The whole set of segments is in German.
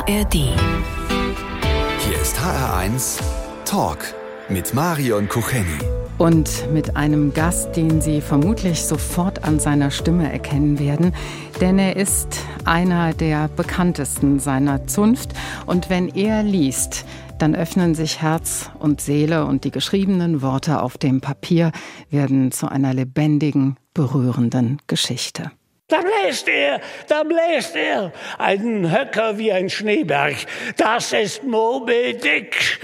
ARD. Hier ist HR1 Talk mit Marion Kucheni. Und mit einem Gast, den Sie vermutlich sofort an seiner Stimme erkennen werden, denn er ist einer der bekanntesten seiner Zunft. Und wenn er liest, dann öffnen sich Herz und Seele und die geschriebenen Worte auf dem Papier werden zu einer lebendigen, berührenden Geschichte. Da bläst er, da bläst er, einen Höcker wie ein Schneeberg. Das ist Moby Dick.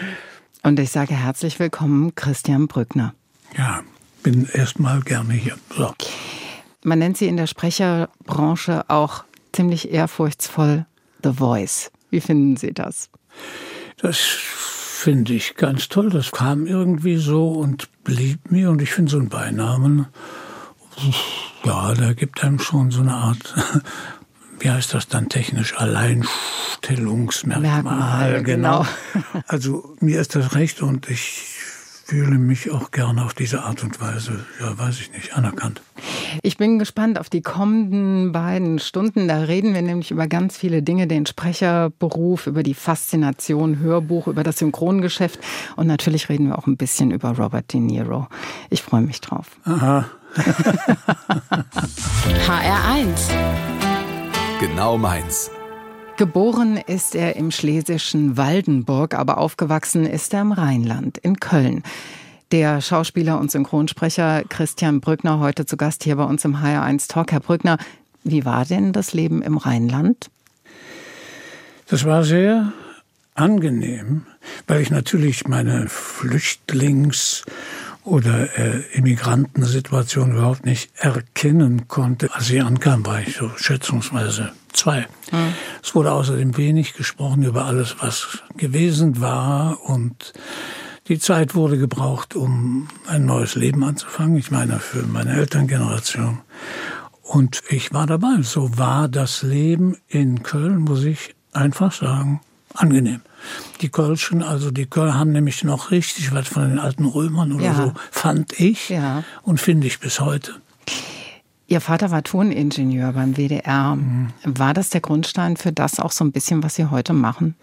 Und ich sage herzlich willkommen, Christian Brückner. Ja, bin erstmal gerne hier. So. Man nennt sie in der Sprecherbranche auch ziemlich ehrfurchtsvoll The Voice. Wie finden Sie das? Das finde ich ganz toll. Das kam irgendwie so und blieb mir. Und ich finde so einen Beinamen, ja, da gibt einem schon so eine Art, wie heißt das dann technisch, Alleinstellungsmerkmal. Merkmal, genau. Also mir ist das recht und ich fühle mich auch gerne auf diese Art und Weise, ja, weiß ich nicht, anerkannt. Ich bin gespannt auf die kommenden beiden Stunden. Da reden wir nämlich über ganz viele Dinge, den Sprecherberuf, über die Faszination Hörbuch, über das Synchrongeschäft und natürlich reden wir auch ein bisschen über Robert De Niro. Ich freue mich drauf. Aha. HR1. Genau meins. Geboren ist er im schlesischen Waldenburg, aber aufgewachsen ist er im Rheinland, in Köln. Der Schauspieler und Synchronsprecher Christian Brückner heute zu Gast hier bei uns im HR1 Talk. Herr Brückner, wie war denn das Leben im Rheinland? Das war sehr angenehm, weil ich natürlich meine Flüchtlings- oder äh, Immigrantensituation überhaupt nicht erkennen konnte. Als ich ankam, war ich so schätzungsweise zwei. Mhm. Es wurde außerdem wenig gesprochen über alles, was gewesen war und die Zeit wurde gebraucht, um ein neues Leben anzufangen. Ich meine, für meine Elterngeneration. Und ich war dabei. So war das Leben in Köln, muss ich einfach sagen, angenehm. Die Kölschen, also die Köln haben nämlich noch richtig was von den alten Römern oder Ja. so, fand ich Ja. und finde ich bis heute. Ihr Vater war Toningenieur beim WDR. War das der Grundstein für das auch so ein bisschen, was Sie heute machen?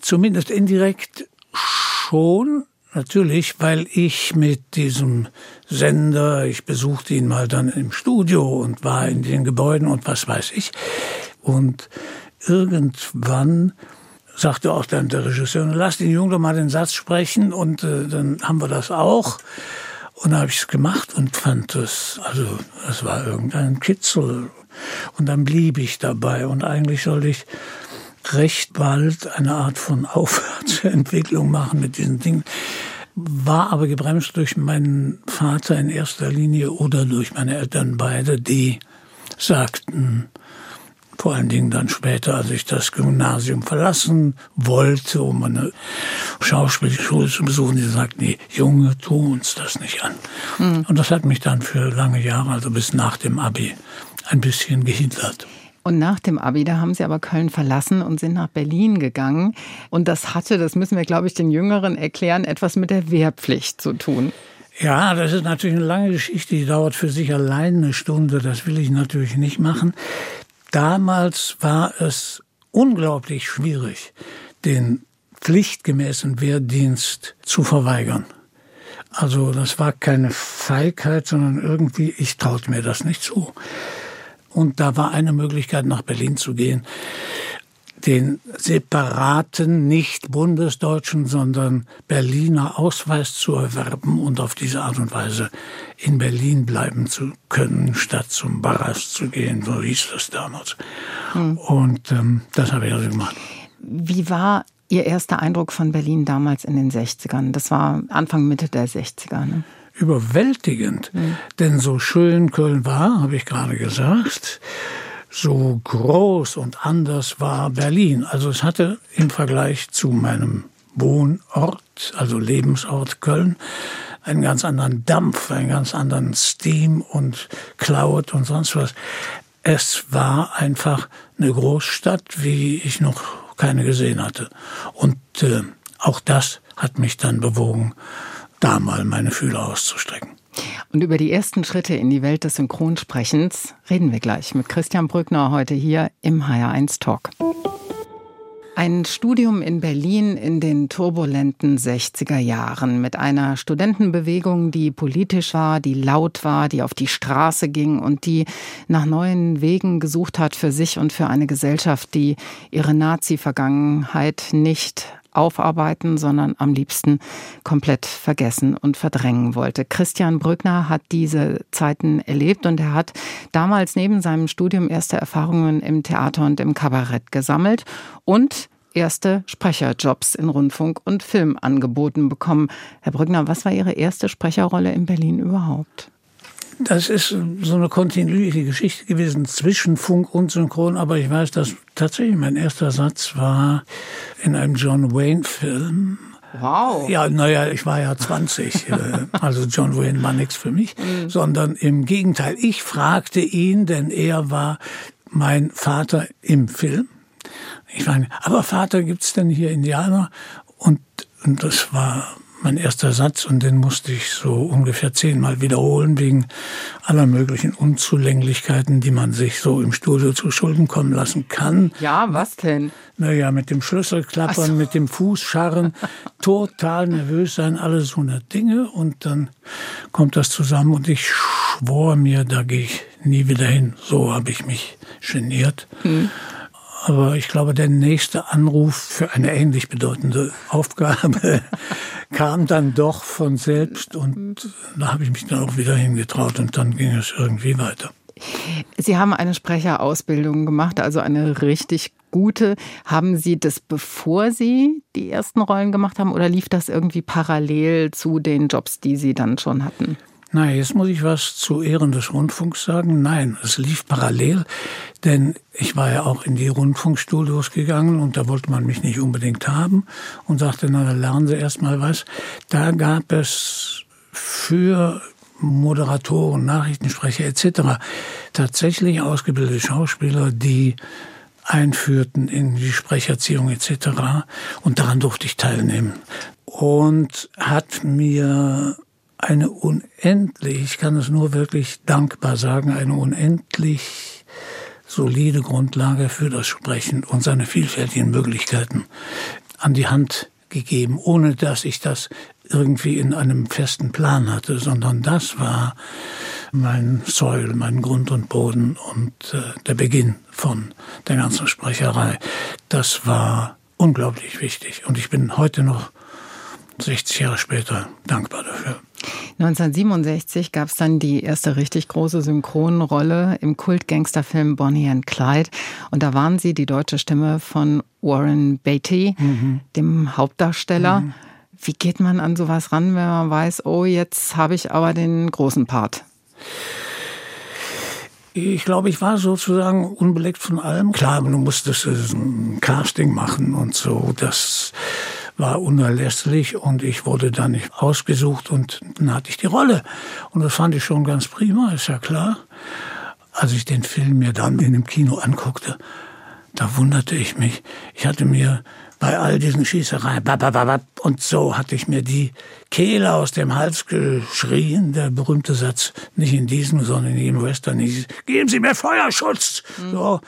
Zumindest indirekt schon, natürlich, weil ich mit diesem Sender, ich besuchte ihn mal dann im Studio und war in den Gebäuden und was weiß ich. Und irgendwann sagte auch dann der Regisseur, lass den Jungen doch mal den Satz sprechen und äh, dann haben wir das auch. Und dann habe ich es gemacht und fand es, also es war irgendein Kitzel. Und dann blieb ich dabei und eigentlich sollte ich recht bald eine Art von Aufwärtsentwicklung machen mit diesen Dingen. War aber gebremst durch meinen Vater in erster Linie oder durch meine Eltern beide, die sagten, vor allen Dingen dann später, als ich das Gymnasium verlassen wollte, um eine Schauspielschule zu besuchen, die sagten, nee, Junge, tu uns das nicht an. Und das hat mich dann für lange Jahre, also bis nach dem Abi, ein bisschen gehindert. Und nach dem Abi, da haben Sie aber Köln verlassen und sind nach Berlin gegangen. Und das hatte, das müssen wir, glaube ich, den Jüngeren erklären, etwas mit der Wehrpflicht zu tun. Ja, das ist natürlich eine lange Geschichte, die dauert für sich allein eine Stunde, das will ich natürlich nicht machen. Damals war es unglaublich schwierig, den pflichtgemäßen Wehrdienst zu verweigern. Also das war keine Feigheit, sondern irgendwie, ich traute mir das nicht zu. Und da war eine Möglichkeit, nach Berlin zu gehen, den separaten, nicht bundesdeutschen, sondern Berliner Ausweis zu erwerben und auf diese Art und Weise in Berlin bleiben zu können, statt zum Barras zu gehen, so hieß das damals. Und ähm, das habe ich also gemacht. Wie war Ihr erster Eindruck von Berlin damals in den 60ern? Das war Anfang, Mitte der 60er. Ne? überwältigend. Denn so schön Köln war, habe ich gerade gesagt, so groß und anders war Berlin. Also es hatte im Vergleich zu meinem Wohnort, also Lebensort Köln, einen ganz anderen Dampf, einen ganz anderen Steam und Cloud und sonst was. Es war einfach eine Großstadt, wie ich noch keine gesehen hatte. Und äh, auch das hat mich dann bewogen, da mal meine Fühler auszustrecken. Und über die ersten Schritte in die Welt des Synchronsprechens reden wir gleich mit Christian Brückner heute hier im HR1 Talk. Ein Studium in Berlin in den turbulenten 60er Jahren mit einer Studentenbewegung, die politisch war, die laut war, die auf die Straße ging und die nach neuen Wegen gesucht hat für sich und für eine Gesellschaft, die ihre Nazi-Vergangenheit nicht aufarbeiten, sondern am liebsten komplett vergessen und verdrängen wollte. Christian Brückner hat diese Zeiten erlebt und er hat damals neben seinem Studium erste Erfahrungen im Theater und im Kabarett gesammelt und erste Sprecherjobs in Rundfunk und Film angeboten bekommen. Herr Brückner, was war Ihre erste Sprecherrolle in Berlin überhaupt? Das ist so eine kontinuierliche Geschichte gewesen zwischen Funk und Synchron, aber ich weiß, dass tatsächlich mein erster Satz war in einem John Wayne-Film. Wow. Ja, naja, ich war ja 20, äh, also John Wayne war nichts für mich, mhm. sondern im Gegenteil, ich fragte ihn, denn er war mein Vater im Film. Ich meine, aber Vater, gibt's denn hier Indianer? Und, und das war mein erster Satz und den musste ich so ungefähr zehnmal wiederholen wegen aller möglichen Unzulänglichkeiten, die man sich so im Studio zu Schulden kommen lassen kann. Ja, was denn? Naja, mit dem Schlüsselklappern, so. mit dem Fußscharren, total nervös sein, alles so eine Dinge und dann kommt das zusammen und ich schwor mir, da gehe ich nie wieder hin. So habe ich mich geniert. Hm. Aber ich glaube, der nächste Anruf für eine ähnlich bedeutende Aufgabe kam dann doch von selbst und da habe ich mich dann auch wieder hingetraut und dann ging es irgendwie weiter. Sie haben eine Sprecherausbildung gemacht, also eine richtig gute. Haben Sie das bevor Sie die ersten Rollen gemacht haben oder lief das irgendwie parallel zu den Jobs, die Sie dann schon hatten? Nein, jetzt muss ich was zu Ehren des Rundfunks sagen. Nein, es lief parallel, denn ich war ja auch in die Rundfunkstudios gegangen und da wollte man mich nicht unbedingt haben und sagte, na, dann lernen Sie erst mal was. Da gab es für Moderatoren, Nachrichtensprecher etc. tatsächlich ausgebildete Schauspieler, die einführten in die Sprecherziehung etc. Und daran durfte ich teilnehmen. Und hat mir eine unendlich, ich kann es nur wirklich dankbar sagen, eine unendlich solide Grundlage für das Sprechen und seine vielfältigen Möglichkeiten an die Hand gegeben, ohne dass ich das irgendwie in einem festen Plan hatte, sondern das war mein Säul, mein Grund und Boden und äh, der Beginn von der ganzen Sprecherei. Das war unglaublich wichtig und ich bin heute noch 60 Jahre später dankbar dafür. 1967 gab es dann die erste richtig große Synchronrolle im Kult-Gangsterfilm Bonnie and Clyde. Und da waren Sie die deutsche Stimme von Warren Beatty, mhm. dem Hauptdarsteller. Mhm. Wie geht man an sowas ran, wenn man weiß, oh, jetzt habe ich aber den großen Part? Ich glaube, ich war sozusagen unbeleckt von allem. Klar, du musstest ein Casting machen und so. Das war unerlässlich und ich wurde dann nicht ausgesucht und dann hatte ich die Rolle. Und das fand ich schon ganz prima, ist ja klar. Als ich den Film mir dann in dem Kino anguckte, da wunderte ich mich. Ich hatte mir bei all diesen Schießereien und so hatte ich mir die Kehle aus dem Hals geschrien, der berühmte Satz, nicht in diesem, sondern in jedem Western, geben Sie mir Feuerschutz. Mhm. So.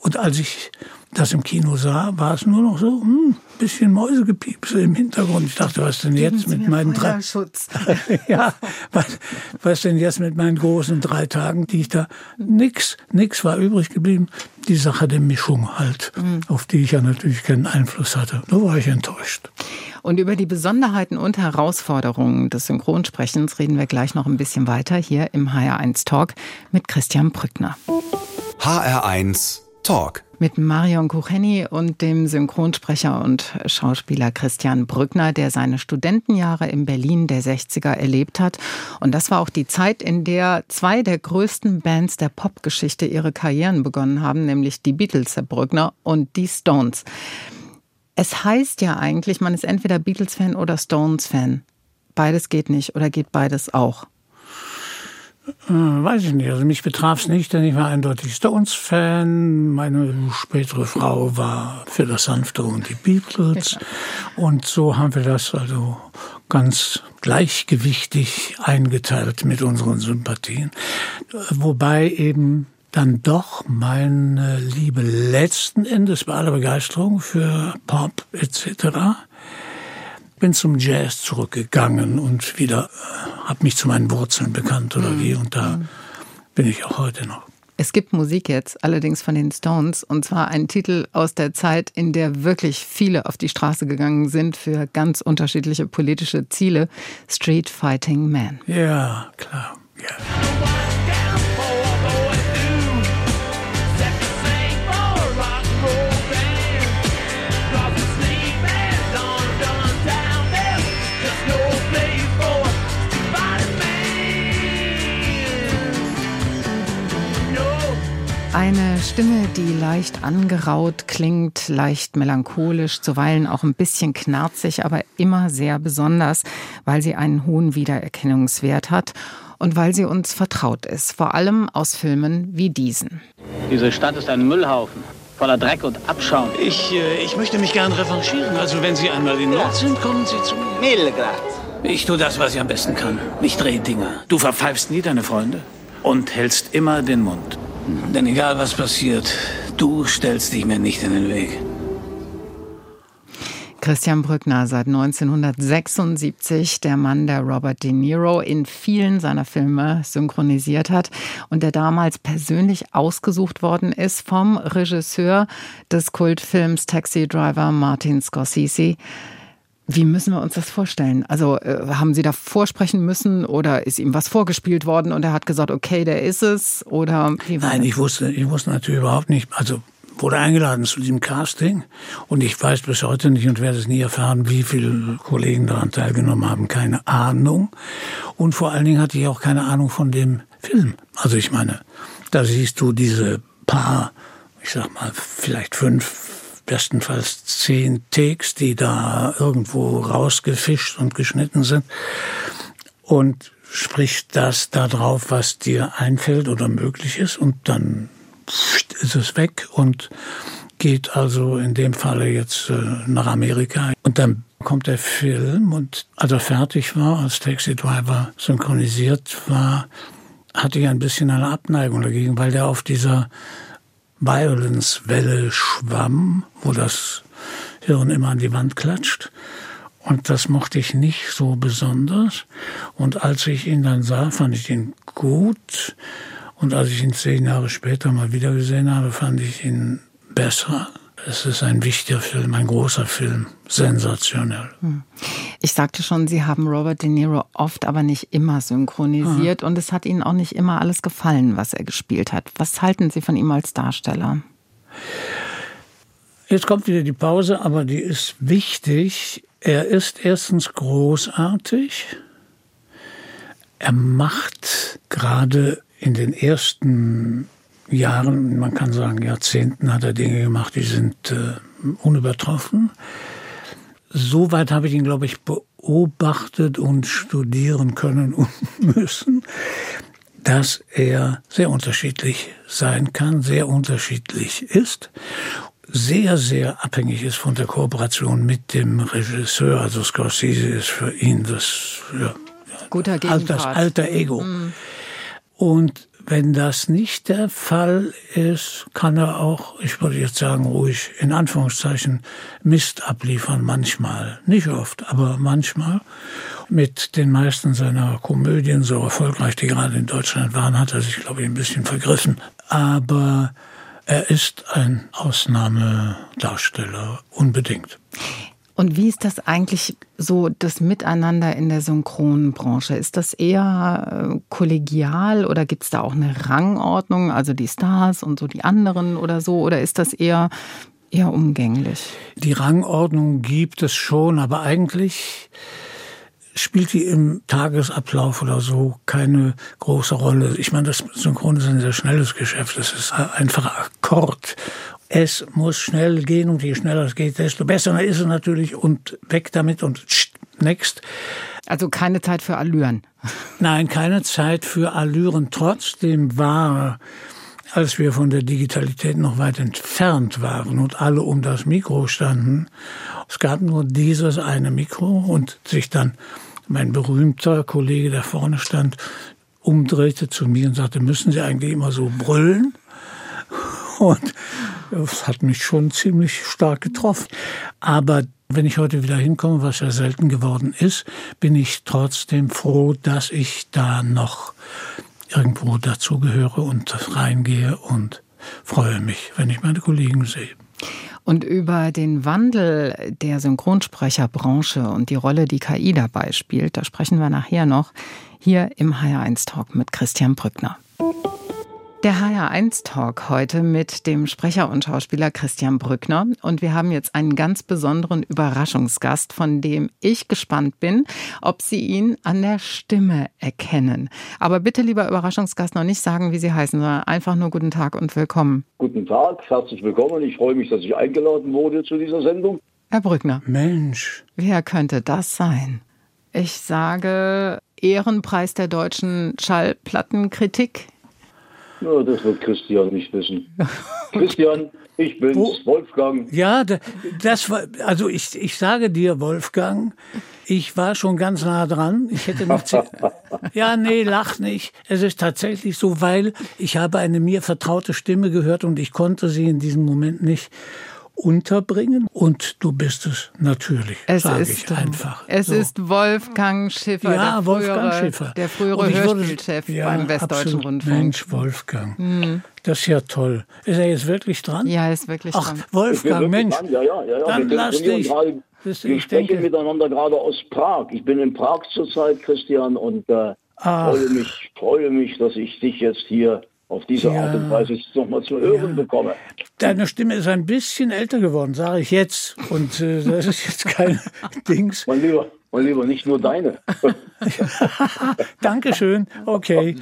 Und als ich das im Kino sah, war es nur noch so, hm, bisschen Mäusegepiepse im Hintergrund. Ich dachte, was denn Geben jetzt mit meinen drei ja, was, was denn jetzt mit meinen großen drei Tagen, die ich da nix, nix war übrig geblieben. Die Sache der Mischung halt, mhm. auf die ich ja natürlich keinen Einfluss hatte. Da war ich enttäuscht. Und über die Besonderheiten und Herausforderungen des Synchronsprechens reden wir gleich noch ein bisschen weiter hier im HR1 Talk mit Christian Brückner. HR1 Talk mit Marion Kucheni und dem Synchronsprecher und Schauspieler Christian Brückner, der seine Studentenjahre in Berlin der 60er erlebt hat. Und das war auch die Zeit, in der zwei der größten Bands der Popgeschichte ihre Karrieren begonnen haben, nämlich die Beatles, Herr Brückner, und die Stones. Es heißt ja eigentlich, man ist entweder Beatles-Fan oder Stones-Fan. Beides geht nicht oder geht beides auch? Äh, weiß ich nicht. Also mich betraf es nicht, denn ich war eindeutig Stones-Fan. Meine spätere Frau war für das Sanfte und die Beatles. Und so haben wir das also ganz gleichgewichtig eingeteilt mit unseren Sympathien. Wobei eben dann doch meine Liebe letzten Endes bei aller Begeisterung für Pop etc. bin zum Jazz zurückgegangen und wieder äh, habe mich zu meinen Wurzeln bekannt oder mhm. wie und da mhm. bin ich auch heute noch. Es gibt Musik jetzt, allerdings von den Stones, und zwar ein Titel aus der Zeit, in der wirklich viele auf die Straße gegangen sind für ganz unterschiedliche politische Ziele. Street Fighting Man. Ja, klar. Ja. Stimme, die leicht angeraut klingt, leicht melancholisch, zuweilen auch ein bisschen knarzig, aber immer sehr besonders, weil sie einen hohen Wiedererkennungswert hat und weil sie uns vertraut ist, vor allem aus Filmen wie diesen. Diese Stadt ist ein Müllhaufen. Voller Dreck und Abschaum. Ich, äh, ich möchte mich gern revanchieren. Also, wenn Sie einmal in Not sind, kommen Sie zu mir. Milgrad. Ich tue das, was ich am besten kann. Ich drehe Dinger. Du verpfeifst nie deine Freunde und hältst immer den Mund. Denn egal was passiert, du stellst dich mir nicht in den Weg. Christian Brückner, seit 1976 der Mann, der Robert De Niro in vielen seiner Filme synchronisiert hat und der damals persönlich ausgesucht worden ist vom Regisseur des Kultfilms Taxi Driver Martin Scorsese. Wie müssen wir uns das vorstellen? Also äh, haben Sie da vorsprechen müssen oder ist ihm was vorgespielt worden und er hat gesagt, okay, der ist es? Oder Nein, das? ich wusste, ich wusste natürlich überhaupt nicht. Also wurde eingeladen zu diesem Casting und ich weiß bis heute nicht und werde es nie erfahren, wie viele Kollegen daran teilgenommen haben. Keine Ahnung. Und vor allen Dingen hatte ich auch keine Ahnung von dem Film. Also ich meine, da siehst du diese paar, ich sag mal, vielleicht fünf bestenfalls zehn Takes, die da irgendwo rausgefischt und geschnitten sind. Und sprichst das da drauf, was dir einfällt oder möglich ist. Und dann ist es weg und geht also in dem Falle jetzt äh, nach Amerika. Und dann kommt der Film und als er fertig war, als Taxi Driver synchronisiert war, hatte ich ein bisschen eine Abneigung dagegen, weil der auf dieser Violence-Welle schwamm, wo das Hirn immer an die Wand klatscht. Und das mochte ich nicht so besonders. Und als ich ihn dann sah, fand ich ihn gut. Und als ich ihn zehn Jahre später mal wieder gesehen habe, fand ich ihn besser. Es ist ein wichtiger Film, ein großer Film, sensationell. Hm. Ich sagte schon, Sie haben Robert De Niro oft, aber nicht immer synchronisiert Aha. und es hat Ihnen auch nicht immer alles gefallen, was er gespielt hat. Was halten Sie von ihm als Darsteller? Jetzt kommt wieder die Pause, aber die ist wichtig. Er ist erstens großartig. Er macht gerade in den ersten Jahren, man kann sagen Jahrzehnten, hat er Dinge gemacht, die sind äh, unübertroffen. Soweit habe ich ihn, glaube ich, beobachtet und studieren können und müssen, dass er sehr unterschiedlich sein kann, sehr unterschiedlich ist, sehr, sehr abhängig ist von der Kooperation mit dem Regisseur. Also Scorsese ist für ihn das, ja, Guter das alter Ego. Mm. Und wenn das nicht der Fall ist, kann er auch, ich würde jetzt sagen, ruhig in Anführungszeichen Mist abliefern, manchmal. Nicht oft, aber manchmal. Mit den meisten seiner Komödien, so erfolgreich die gerade in Deutschland waren, hat er sich, glaube ich, ein bisschen vergriffen. Aber er ist ein Ausnahmedarsteller, unbedingt. Und wie ist das eigentlich so, das Miteinander in der Synchronbranche? Ist das eher äh, kollegial oder gibt es da auch eine Rangordnung, also die Stars und so die anderen oder so? Oder ist das eher, eher umgänglich? Die Rangordnung gibt es schon, aber eigentlich spielt die im Tagesablauf oder so keine große Rolle. Ich meine, das Synchron ist ein sehr schnelles Geschäft. Das ist einfach Akkord es muss schnell gehen und je schneller es geht, desto besser ist es natürlich und weg damit und next. Also keine Zeit für Allüren. Nein, keine Zeit für Allüren. Trotzdem war, als wir von der Digitalität noch weit entfernt waren und alle um das Mikro standen, es gab nur dieses eine Mikro und sich dann mein berühmter Kollege, der vorne stand, umdrehte zu mir und sagte, müssen Sie eigentlich immer so brüllen? Und das hat mich schon ziemlich stark getroffen. Aber wenn ich heute wieder hinkomme, was ja selten geworden ist, bin ich trotzdem froh, dass ich da noch irgendwo dazugehöre und reingehe und freue mich, wenn ich meine Kollegen sehe. Und über den Wandel der Synchronsprecherbranche und die Rolle, die KI dabei spielt, da sprechen wir nachher noch hier im HR1 Talk mit Christian Brückner. Der HR1 Talk heute mit dem Sprecher und Schauspieler Christian Brückner. Und wir haben jetzt einen ganz besonderen Überraschungsgast, von dem ich gespannt bin, ob Sie ihn an der Stimme erkennen. Aber bitte, lieber Überraschungsgast, noch nicht sagen, wie Sie heißen, sondern einfach nur guten Tag und willkommen. Guten Tag, herzlich willkommen. Ich freue mich, dass ich eingeladen wurde zu dieser Sendung. Herr Brückner. Mensch. Wer könnte das sein? Ich sage Ehrenpreis der deutschen Schallplattenkritik. Ja, das wird Christian nicht wissen. Christian, ich bin's, Wo? Wolfgang. Ja, das war, also ich, ich sage dir, Wolfgang, ich war schon ganz nah dran. Ich hätte noch, ja, nee, lach nicht. Es ist tatsächlich so, weil ich habe eine mir vertraute Stimme gehört und ich konnte sie in diesem Moment nicht unterbringen und du bist es natürlich, sage ich einfach. Es so. ist Wolfgang Schiffer, ja, der frühere, Wolfgang Schiffer. Der frühere Hörspielchef ja, beim Westdeutschen absolut. Rundfunk. Mensch, Wolfgang. Mhm. Das ist ja toll. Ist er jetzt wirklich dran? Ja, er ist wirklich Ach, dran. Wolfgang, Mensch. Dran. Ja, ja, ja, Dann lass dich. Gerade, wir sprechen denke, miteinander gerade aus Prag. Ich bin in Prag zurzeit, Christian, und äh, freue, mich, freue mich, dass ich dich jetzt hier auf diese ja. Art und Weise nochmal zu hören ja. bekomme. Deine Stimme ist ein bisschen älter geworden, sage ich jetzt. Und äh, das ist jetzt kein Dings. Mein Lieber, mein Lieber, nicht nur deine. Dankeschön. Okay.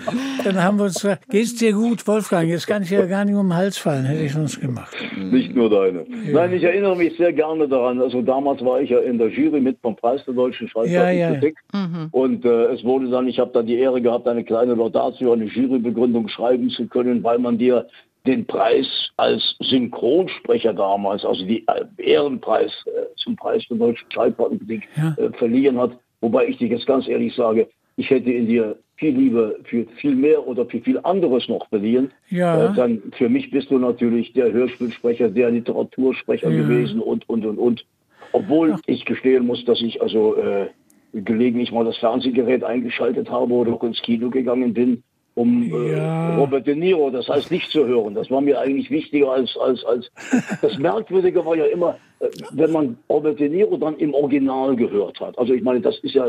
Dann haben wir uns. Geht's dir gut, Wolfgang? Jetzt kann ich ja gar nicht um den Hals fallen, hätte ich sonst gemacht. Nicht nur deine. Ja. Nein, ich erinnere mich sehr gerne daran. Also damals war ich ja in der Jury mit beim Preis der deutschen Schreibkritik. Ja, ja. Mhm. Und äh, es wurde dann, ich habe dann die Ehre gehabt, eine kleine Laudatio, eine Jurybegründung schreiben zu können, weil man dir den Preis als Synchronsprecher damals, also die äh, Ehrenpreis äh, zum Preis der deutschen Schreibplattenmusik ja. äh, verliehen hat. Wobei ich dir jetzt ganz ehrlich sage, ich hätte in dir viel Liebe für viel mehr oder für viel anderes noch verliehen. Ja. Äh, dann für mich bist du natürlich der Hörspielsprecher, der Literatursprecher ja. gewesen und, und, und, und. Obwohl Ach. ich gestehen muss, dass ich also äh, gelegentlich mal das Fernsehgerät eingeschaltet habe oder auch ins Kino gegangen bin um äh, ja. äh, Robert De Niro, das heißt nicht zu hören. Das war mir eigentlich wichtiger als, als, als das Merkwürdige war ja immer, äh, wenn man Robert De Niro dann im Original gehört hat. Also ich meine, das ist ja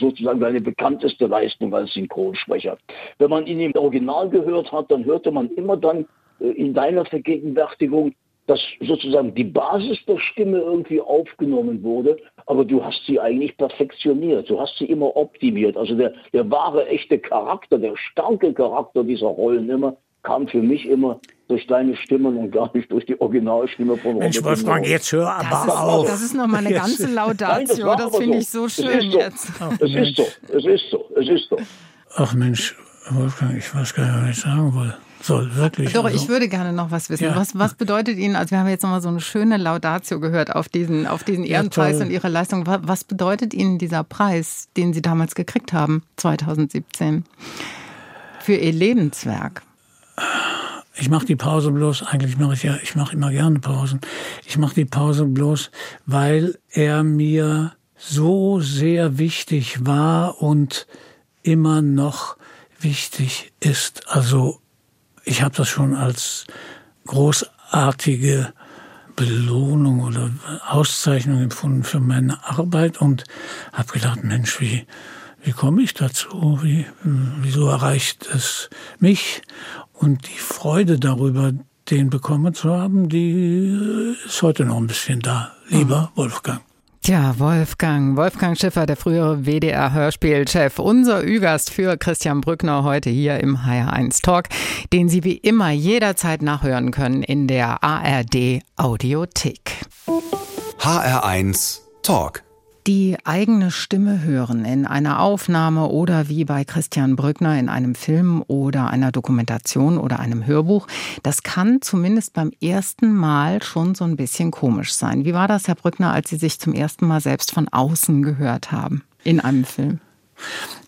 sozusagen seine bekannteste Leistung als Synchronsprecher. Wenn man ihn im Original gehört hat, dann hörte man immer dann äh, in deiner Vergegenwärtigung dass sozusagen die Basis der Stimme irgendwie aufgenommen wurde, aber du hast sie eigentlich perfektioniert, du hast sie immer optimiert. Also der, der wahre, echte Charakter, der starke Charakter dieser Rollen immer, kam für mich immer durch deine Stimme und gar nicht durch die Originalstimme von Robert Mensch, Wolfgang, jetzt hör aber das ist, auf. Das ist nochmal eine ganze Laudatio, Nein, das, das finde so. ich so schön so. jetzt. Ach, es ist so, es ist so, es ist so. Ach Mensch, Wolfgang, ich weiß gar nicht, was ich sagen will soll, wirklich. Doch, also. ich würde gerne noch was wissen. Ja. Was, was bedeutet Ihnen, also wir haben jetzt nochmal so eine schöne Laudatio gehört auf diesen, auf diesen Ehrenpreis ja, und Ihre Leistung. Was bedeutet Ihnen dieser Preis, den Sie damals gekriegt haben, 2017, für Ihr Lebenswerk? Ich mache die Pause bloß, eigentlich mache ich ja, ich mache immer gerne Pausen. Ich mache die Pause bloß, weil er mir so sehr wichtig war und immer noch wichtig ist. Also ich habe das schon als großartige Belohnung oder Auszeichnung empfunden für meine Arbeit und habe gedacht, Mensch, wie, wie komme ich dazu? Wie, wieso erreicht es mich? Und die Freude darüber, den bekommen zu haben, die ist heute noch ein bisschen da. Lieber Wolfgang. Tja, Wolfgang, Wolfgang Schiffer, der frühere WDR-Hörspielchef, unser Ü-Gast für Christian Brückner heute hier im HR1 Talk, den Sie wie immer jederzeit nachhören können in der ARD Audiothek. HR1 Talk die eigene Stimme hören in einer Aufnahme oder wie bei Christian Brückner in einem Film oder einer Dokumentation oder einem Hörbuch, das kann zumindest beim ersten Mal schon so ein bisschen komisch sein. Wie war das, Herr Brückner, als Sie sich zum ersten Mal selbst von außen gehört haben in einem Film?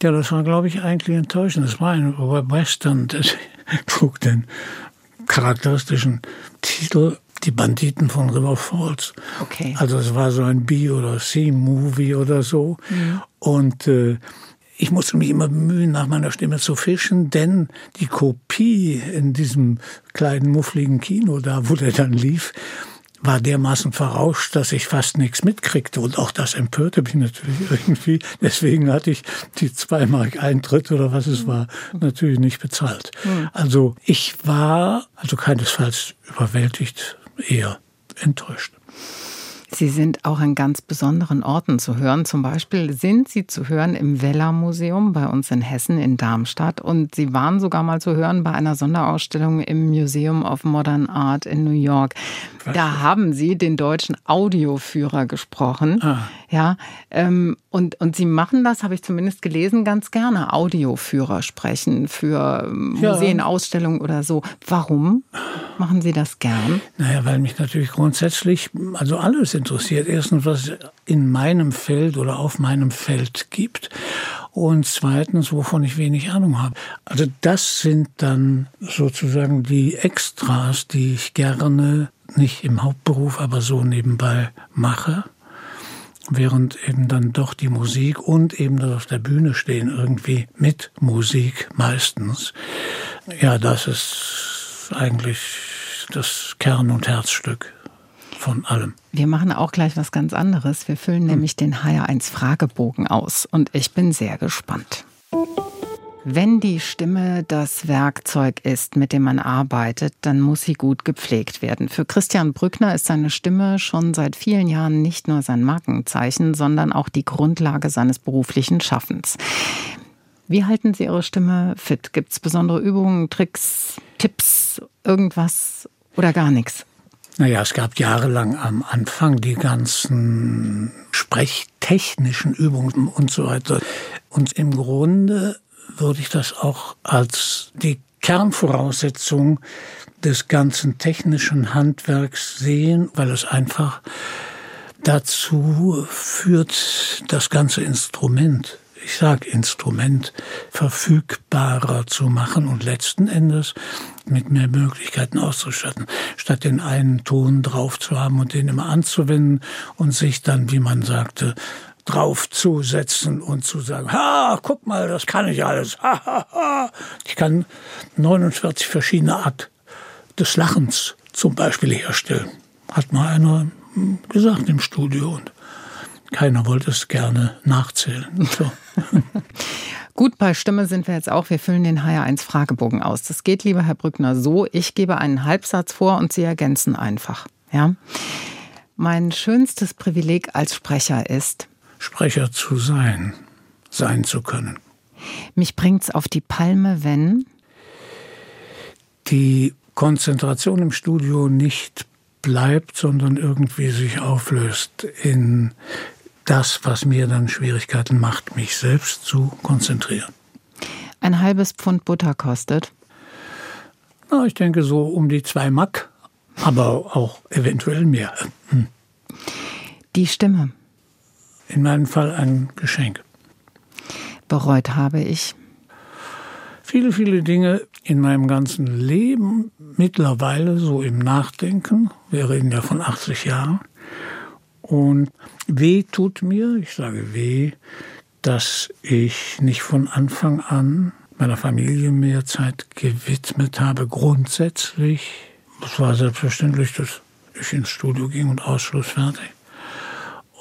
Ja, das war, glaube ich, eigentlich enttäuschend. Das war ein Western, das trug den charakteristischen Titel Die Banditen von River Falls. Okay. Also es war so ein B- oder C-Movie oder so. Mhm. Und äh, ich musste mich immer bemühen, nach meiner Stimme zu fischen, denn die Kopie in diesem kleinen, muffligen Kino da, wo der dann lief, war dermaßen verrauscht, dass ich fast nichts mitkriegte. Und auch das empörte mich natürlich irgendwie. Deswegen hatte ich die zwei Mark Eintritt oder was es war, natürlich nicht bezahlt. Also ich war also keinesfalls überwältigt, eher enttäuscht. Sie sind auch an ganz besonderen Orten zu hören. Zum Beispiel sind Sie zu hören im Weller Museum bei uns in Hessen in Darmstadt. Und Sie waren sogar mal zu hören bei einer Sonderausstellung im Museum of Modern Art in New York. Da haben Sie den deutschen Audioführer gesprochen. Ah. Ja, ähm, und, und Sie machen das, habe ich zumindest gelesen, ganz gerne. Audioführer sprechen für Museen, ja. Ausstellungen oder so. Warum machen Sie das gern? Naja, weil mich natürlich grundsätzlich, also alles interessiert. Erstens, was es in meinem Feld oder auf meinem Feld gibt. Und zweitens, wovon ich wenig Ahnung habe. Also das sind dann sozusagen die Extras, die ich gerne nicht im Hauptberuf, aber so nebenbei mache. Während eben dann doch die Musik und eben das auf der Bühne stehen irgendwie mit Musik meistens. Ja, das ist eigentlich das Kern- und Herzstück von allem. Wir machen auch gleich was ganz anderes. Wir füllen hm. nämlich den HR1 Fragebogen aus und ich bin sehr gespannt. Wenn die Stimme das Werkzeug ist, mit dem man arbeitet, dann muss sie gut gepflegt werden. Für Christian Brückner ist seine Stimme schon seit vielen Jahren nicht nur sein Markenzeichen, sondern auch die Grundlage seines beruflichen Schaffens. Wie halten Sie Ihre Stimme fit? Gibt es besondere Übungen, Tricks, Tipps, irgendwas oder gar nichts? Naja, es gab jahrelang am Anfang die ganzen sprechtechnischen Übungen und so weiter. Und im Grunde würde ich das auch als die Kernvoraussetzung des ganzen technischen Handwerks sehen, weil es einfach dazu führt, das ganze Instrument, ich sage Instrument, verfügbarer zu machen und letzten Endes mit mehr Möglichkeiten auszustatten, statt den einen Ton drauf zu haben und den immer anzuwenden und sich dann, wie man sagte, draufzusetzen und zu sagen, ha, guck mal, das kann ich alles. Ha, ha, ha. Ich kann 49 verschiedene Art des Lachens zum Beispiel herstellen. Hat mal einer gesagt im Studio und keiner wollte es gerne nachzählen. So. Gut, bei Stimme sind wir jetzt auch. Wir füllen den HR1 Fragebogen aus. Das geht, lieber Herr Brückner, so. Ich gebe einen Halbsatz vor und Sie ergänzen einfach. Ja? Mein schönstes Privileg als Sprecher ist, Sprecher zu sein, sein zu können. Mich bringt's auf die Palme, wenn die Konzentration im Studio nicht bleibt, sondern irgendwie sich auflöst in das, was mir dann Schwierigkeiten macht, mich selbst zu konzentrieren. Ein halbes Pfund Butter kostet? Na, ich denke so um die zwei Mack, aber auch eventuell mehr. Hm. Die Stimme in meinem Fall ein Geschenk. Bereut habe ich viele, viele Dinge in meinem ganzen Leben, mittlerweile so im Nachdenken, wir reden ja von 80 Jahren, und weh tut mir, ich sage weh, dass ich nicht von Anfang an meiner Familie mehr Zeit gewidmet habe, grundsätzlich. Es war selbstverständlich, dass ich ins Studio ging und Ausschluss fertig.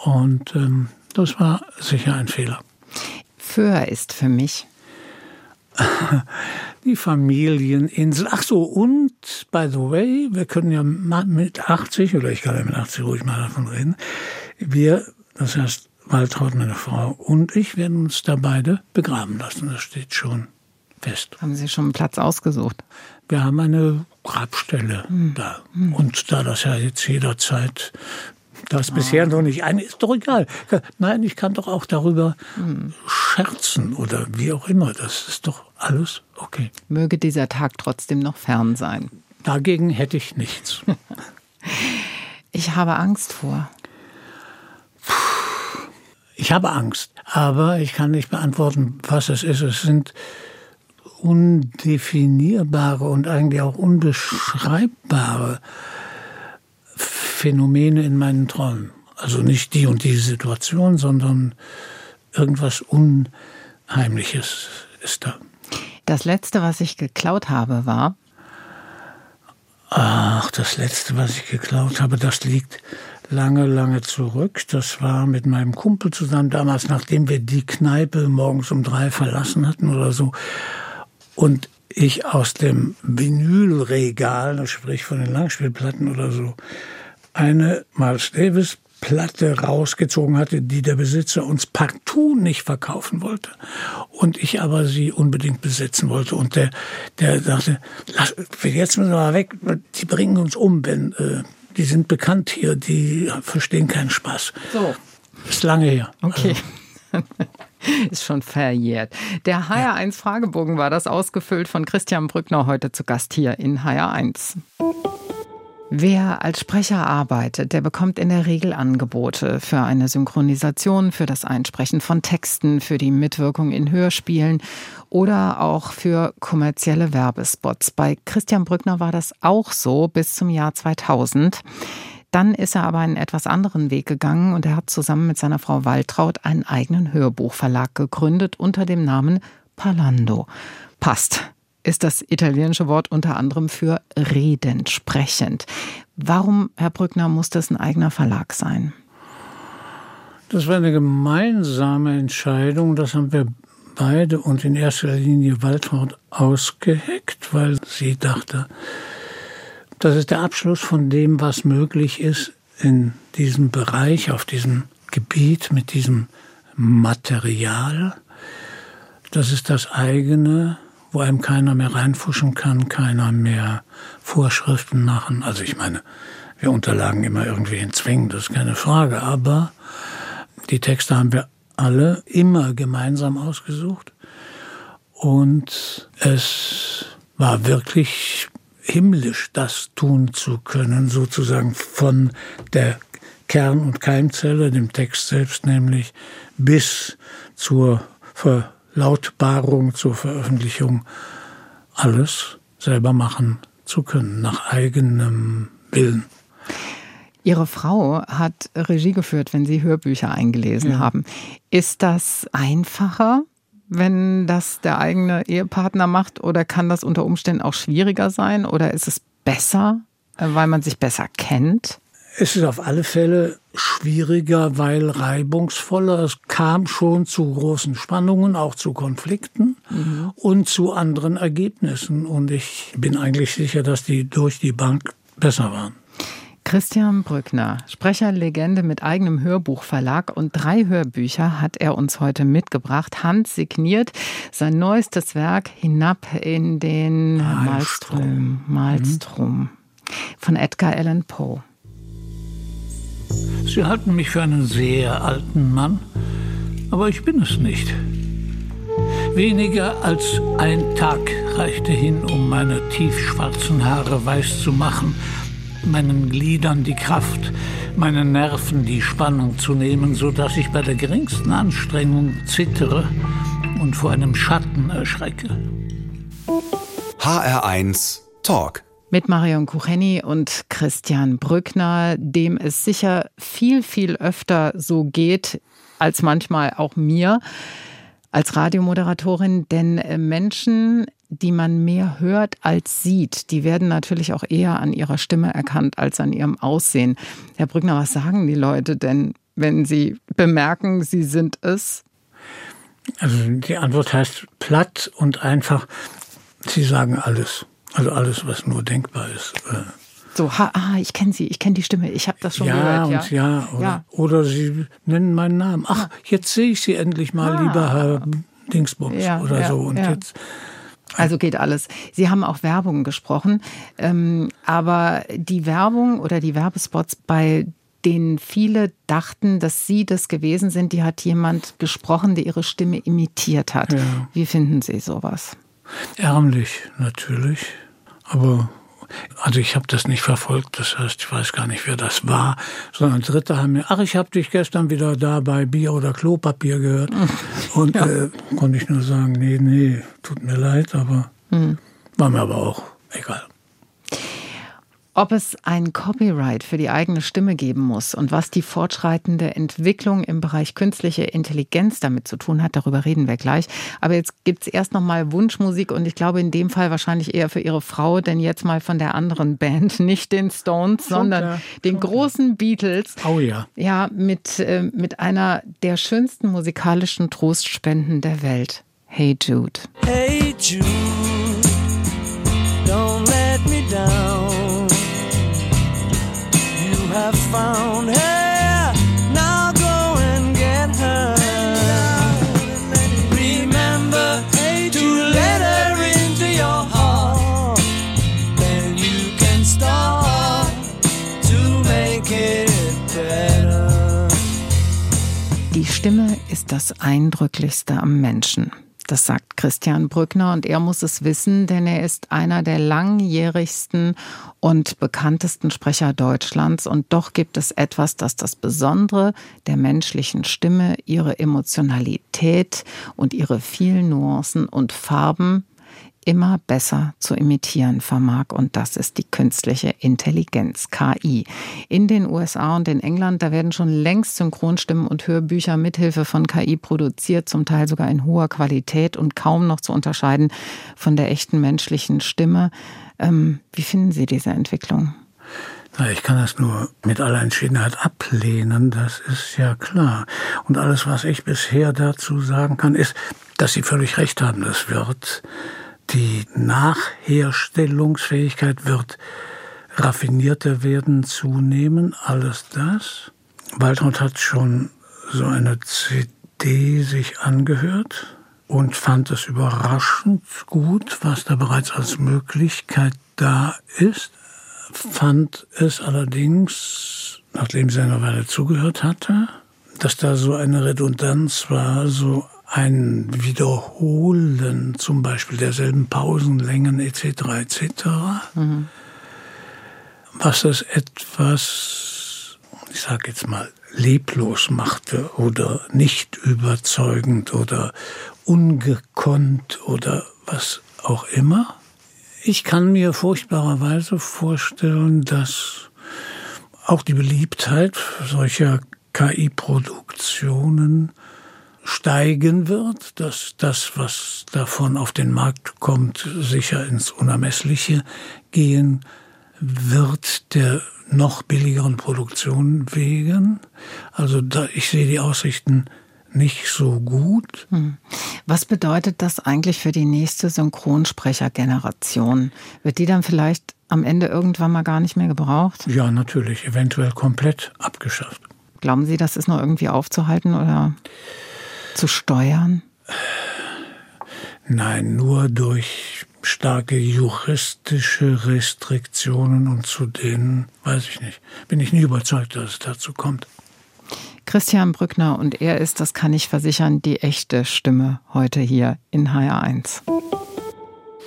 Und ähm, das war sicher ein Fehler. Föhr ist für mich. Die Familieninsel. Ach so, und by the way, wir können ja mit 80, oder ich kann ja mit 80 ruhig mal davon reden, wir, das heißt Waltraud, meine Frau und ich, werden uns da beide begraben lassen. Das steht schon fest. Haben Sie schon einen Platz ausgesucht? Wir haben eine Grabstelle hm. da. Hm. Und da das ja jetzt jederzeit das bisher noch nicht eine, ist doch egal. Nein, ich kann doch auch darüber hm. scherzen oder wie auch immer. Das ist doch alles okay. Möge dieser Tag trotzdem noch fern sein. Dagegen hätte ich nichts. ich habe Angst vor. Ich habe Angst. Aber ich kann nicht beantworten, was es ist. Es sind undefinierbare und eigentlich auch unbeschreibbare Phänomene in meinen Träumen. Also nicht die und die Situation, sondern irgendwas Unheimliches ist da. Das letzte, was ich geklaut habe, war. Ach, das letzte, was ich geklaut habe, das liegt lange, lange zurück. Das war mit meinem Kumpel zusammen damals, nachdem wir die Kneipe morgens um drei verlassen hatten oder so. Und ich aus dem Vinylregal, sprich von den Langspielplatten oder so, eine Miles Davis Platte rausgezogen hatte, die der Besitzer uns partout nicht verkaufen wollte. Und ich aber sie unbedingt besitzen wollte. Und der, der sagte, lass, jetzt müssen wir mal weg, die bringen uns um, wenn, äh, die sind bekannt hier, die verstehen keinen Spaß. So. Ist lange her. Okay. Also. Ist schon verjährt. Der HR1-Fragebogen war das ausgefüllt von Christian Brückner heute zu Gast hier in HR1. Wer als Sprecher arbeitet, der bekommt in der Regel Angebote für eine Synchronisation, für das Einsprechen von Texten, für die Mitwirkung in Hörspielen oder auch für kommerzielle Werbespots. Bei Christian Brückner war das auch so bis zum Jahr 2000. Dann ist er aber einen etwas anderen Weg gegangen und er hat zusammen mit seiner Frau Waltraud einen eigenen Hörbuchverlag gegründet unter dem Namen Palando. Passt ist das italienische Wort unter anderem für redend, sprechend. Warum, Herr Brückner, muss das ein eigener Verlag sein? Das war eine gemeinsame Entscheidung. Das haben wir beide und in erster Linie Waltraud ausgeheckt, weil sie dachte, das ist der Abschluss von dem, was möglich ist in diesem Bereich, auf diesem Gebiet, mit diesem Material. Das ist das eigene wo einem keiner mehr reinfuschen kann, keiner mehr Vorschriften machen. Also ich meine, wir unterlagen immer irgendwie in Zwängen, das ist keine Frage, aber die Texte haben wir alle immer gemeinsam ausgesucht und es war wirklich himmlisch, das tun zu können, sozusagen von der Kern- und Keimzelle, dem Text selbst nämlich, bis zur Ver Lautbarung zur Veröffentlichung alles selber machen zu können, nach eigenem Willen. Ihre Frau hat Regie geführt, wenn Sie Hörbücher eingelesen ja. haben. Ist das einfacher, wenn das der eigene Ehepartner macht, oder kann das unter Umständen auch schwieriger sein, oder ist es besser, äh, weil man sich besser kennt? Es ist auf alle Fälle schwieriger, weil reibungsvoller. Es kam schon zu großen Spannungen, auch zu Konflikten mhm. und zu anderen Ergebnissen. Und ich bin eigentlich sicher, dass die durch die Bank besser waren. Christian Brückner, Sprecherlegende mit eigenem Hörbuchverlag und drei Hörbücher hat er uns heute mitgebracht, handsigniert. Sein neuestes Werk Hinab in den Malstrom, Malstrom mhm. von Edgar Allan Poe. Sie halten mich für einen sehr alten Mann, aber ich bin es nicht. Weniger als ein Tag reichte hin, um meine tiefschwarzen Haare weiß zu machen, meinen Gliedern die Kraft, meinen Nerven die Spannung zu nehmen, so dass ich bei der geringsten Anstrengung zittere und vor einem Schatten erschrecke. HR1 Talk mit Marion Kucheni und Christian Brückner, dem es sicher viel, viel öfter so geht als manchmal auch mir als Radiomoderatorin, denn äh, Menschen, die man mehr hört als sieht, die werden natürlich auch eher an ihrer Stimme erkannt als an ihrem Aussehen. Herr Brückner, was sagen die Leute denn, wenn sie bemerken, sie sind es? Also die Antwort heißt platt und einfach, sie sagen alles. Also alles, was nur denkbar ist. Äh. So, ha, ah, ich kenne sie, ich kenne die Stimme, ich habe das schon ja, gehört. Und ja, oder, ja. oder sie nennen meinen Namen. Ach, jetzt sehe ich sie endlich mal, ah. lieber Herr Dingsbums ja, oder so. Und jetzt. Also geht alles. Sie haben auch Werbung gesprochen, ähm, aber die Werbung oder die Werbespots, bei denen viele dachten, dass Sie das gewesen sind, die hat jemand gesprochen, der Ihre Stimme imitiert hat. Ja. Wie finden Sie sowas? Ärmlich natürlich, aber Also ich habe das nicht verfolgt, das heißt, ich weiß gar nicht, wer das war, sondern Dritte haben mir, ach, ich habe dich gestern wieder da bei Bier oder Klopapier gehört. Und ja. äh, konnte ich nur sagen, nee, nee, tut mir leid, aber mhm. war mir aber auch egal. Ob es ein Copyright für die eigene Stimme geben muss und was die fortschreitende Entwicklung im Bereich künstliche Intelligenz damit zu tun hat, darüber reden wir gleich. Aber jetzt gibt es erst noch mal Wunschmusik und ich glaube in dem Fall wahrscheinlich eher für Ihre Frau, denn jetzt mal von der anderen Band, nicht den Stones, sondern den Super. großen Beatles. Oh ja. Ja, mit, äh, mit einer der schönsten musikalischen Trostspenden der Welt. Hey Jude. Hey Jude, found her. Now go and get her. Remember to let her into your heart. Then you can start to make it better. Die Stimme ist das Eindrücklichste am Menschen. Das sagt Christian Brückner und er muss es wissen, denn er ist einer der langjährigsten und bekanntesten Sprecher Deutschlands. Und doch gibt es etwas, das das Besondere der menschlichen Stimme, ihre Emotionalität und ihre vielen Nuancen und Farben immer besser zu imitieren vermag. Und das ist die künstliche Intelligenz, KI. In den USA und in England, da werden schon längst Synchronstimmen und Hörbücher mithilfe von KI produziert, zum Teil sogar in hoher Qualität und kaum noch zu unterscheiden von der echten menschlichen Stimme. Ähm, wie finden Sie diese Entwicklung? ich kann das nur mit aller Entschiedenheit ablehnen, das ist ja klar. Und alles, was ich bisher dazu sagen kann, ist, dass Sie völlig recht haben, das wird die Nachherstellungsfähigkeit wird raffinierter werden, zunehmen, alles das. Waltraud hat schon so eine CD sich angehört und fand es überraschend gut, was da bereits als Möglichkeit da ist, fand es allerdings, nachdem sie eine Weile zugehört hatte, dass da so eine Redundanz war, so ein Wiederholen zum Beispiel derselben Pausenlängen etc. etc. Mhm. Was es etwas, ich sage jetzt mal, leblos machte oder nicht überzeugend oder ungekonnt oder was auch immer. Ich kann mir furchtbarerweise vorstellen, dass auch die Beliebtheit solcher KI-Produktionen steigen wird, dass das, was davon auf den Markt kommt, sicher ins Unermessliche gehen wird der noch billigeren Produktion wegen. Also da, ich sehe die Aussichten nicht so gut. Hm. Was bedeutet das eigentlich für die nächste Synchronsprechergeneration? Wird die dann vielleicht am Ende irgendwann mal gar nicht mehr gebraucht? Ja, natürlich, eventuell komplett abgeschafft. Glauben Sie, das ist noch irgendwie aufzuhalten oder? Zu steuern? Nein, nur durch starke juristische Restriktionen und zu denen, weiß ich nicht, bin ich nie überzeugt, dass es dazu kommt. Christian Brückner und er ist, das kann ich versichern, die echte Stimme heute hier in HR1.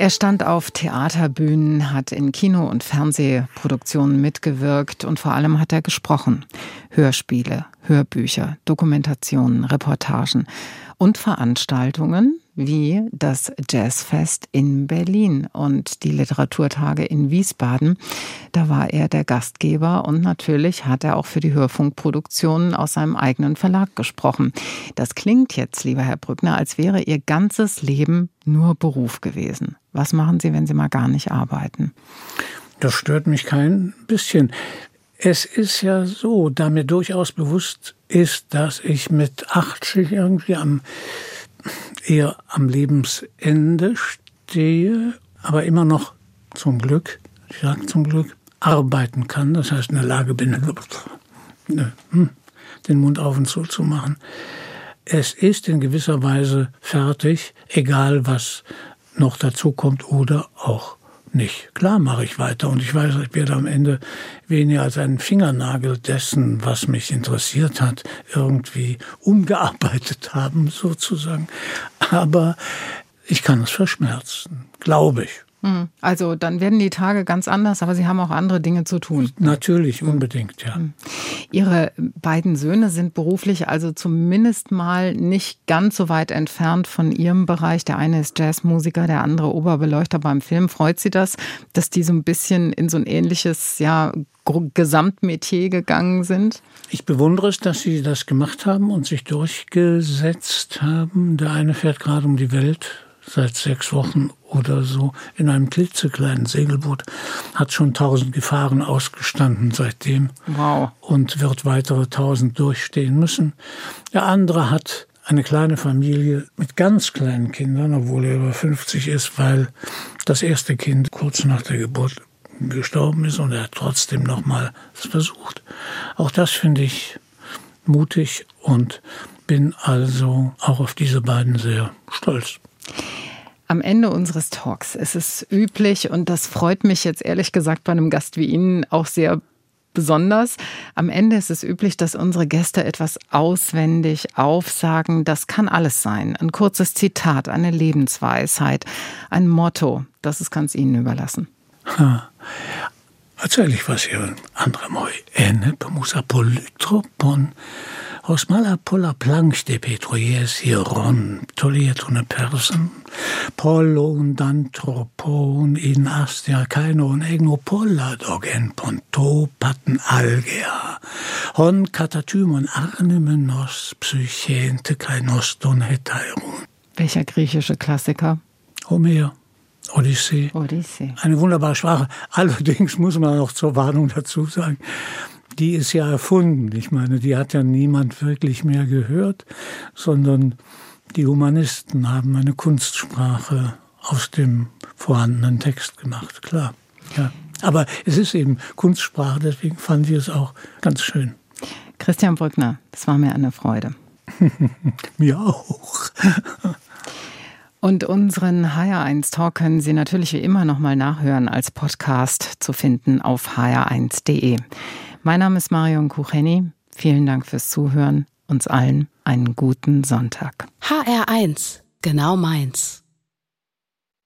Er stand auf Theaterbühnen, hat in Kino- und Fernsehproduktionen mitgewirkt und vor allem hat er gesprochen. Hörspiele, Hörbücher, Dokumentationen, Reportagen und Veranstaltungen wie das Jazzfest in Berlin und die Literaturtage in Wiesbaden. Da war er der Gastgeber und natürlich hat er auch für die Hörfunkproduktionen aus seinem eigenen Verlag gesprochen. Das klingt jetzt, lieber Herr Brückner, als wäre Ihr ganzes Leben nur Beruf gewesen. Was machen Sie, wenn Sie mal gar nicht arbeiten? Das stört mich kein bisschen. Es ist ja so, da mir durchaus bewusst ist, dass ich mit 80 irgendwie am, eher am Lebensende stehe, aber immer noch zum Glück, ich sage zum Glück, arbeiten kann. Das heißt, in der Lage bin, hm, den Mund auf und zu zu machen. Es ist in gewisser Weise fertig, egal was noch dazu kommt oder auch nicht. Klar mache ich weiter und ich weiß, ich werde am Ende weniger als einen Fingernagel dessen, was mich interessiert hat, irgendwie umgearbeitet haben, sozusagen. Aber ich kann es verschmerzen, glaube ich. Hm. Also dann werden die Tage ganz anders, aber Sie haben auch andere Dinge zu tun. Natürlich, unbedingt, ja. Hm. Ihre beiden Söhne sind beruflich also zumindest mal nicht ganz so weit entfernt von Ihrem Bereich. Der eine ist Jazzmusiker, der andere Oberbeleuchter beim Film. Freut Sie das, dass die so ein bisschen in so ein ähnliches, ja, Gesamtmetier gegangen sind? Ich bewundere es, dass Sie das gemacht haben und sich durchgesetzt haben. Der eine fährt gerade um die Welt seit sechs Wochen oder so in einem klitzekleinen Segelboot, hat schon tausend Gefahren ausgestanden seitdem wow. und wird weitere tausend durchstehen müssen. Der andere hat eine kleine Familie mit ganz kleinen Kindern, obwohl er über 50 ist, weil das erste Kind kurz nach der Geburt gestorben ist und er hat trotzdem nochmal es versucht. Auch das finde ich mutig und bin also auch auf diese beiden sehr stolz. Am Ende unseres Talks ist es üblich, und das freut mich jetzt ehrlich gesagt bei einem Gast wie Ihnen auch sehr besonders. Am Ende ist es üblich, dass unsere Gäste etwas auswendig aufsagen. Das kann alles sein. Ein kurzes Zitat, eine Lebensweisheit, ein Motto. Das ist ganz Ihnen überlassen. Ha. Erzähl ich was hier andere moi. Ene, pomus apolytropon. Aus mala pola plank de petroies hieron, tolietune person, pollon dantropon in astia kainon egno polla dogen ponto patten algea, hon katatymon arnemenos psychente kainoston hetairon. Welcher griechische Klassiker? Homer. Odyssee. Odyssee. Eine wunderbare Sprache. Allerdings muss man auch zur Warnung dazu sagen, die ist ja erfunden. Ich meine, die hat ja niemand wirklich mehr gehört, sondern die Humanisten haben eine Kunstsprache aus dem vorhandenen Text gemacht, klar. Ja. Aber es ist eben Kunstsprache, deswegen fand ich es auch ganz schön. Christian Brückner, das war mir eine Freude. mir auch. Und unseren HR1 Talk können Sie natürlich wie immer nochmal nachhören als Podcast zu finden auf hr1.de. Mein Name ist Marion Kucheni. Vielen Dank fürs Zuhören. Uns allen einen guten Sonntag. HR1, genau meins.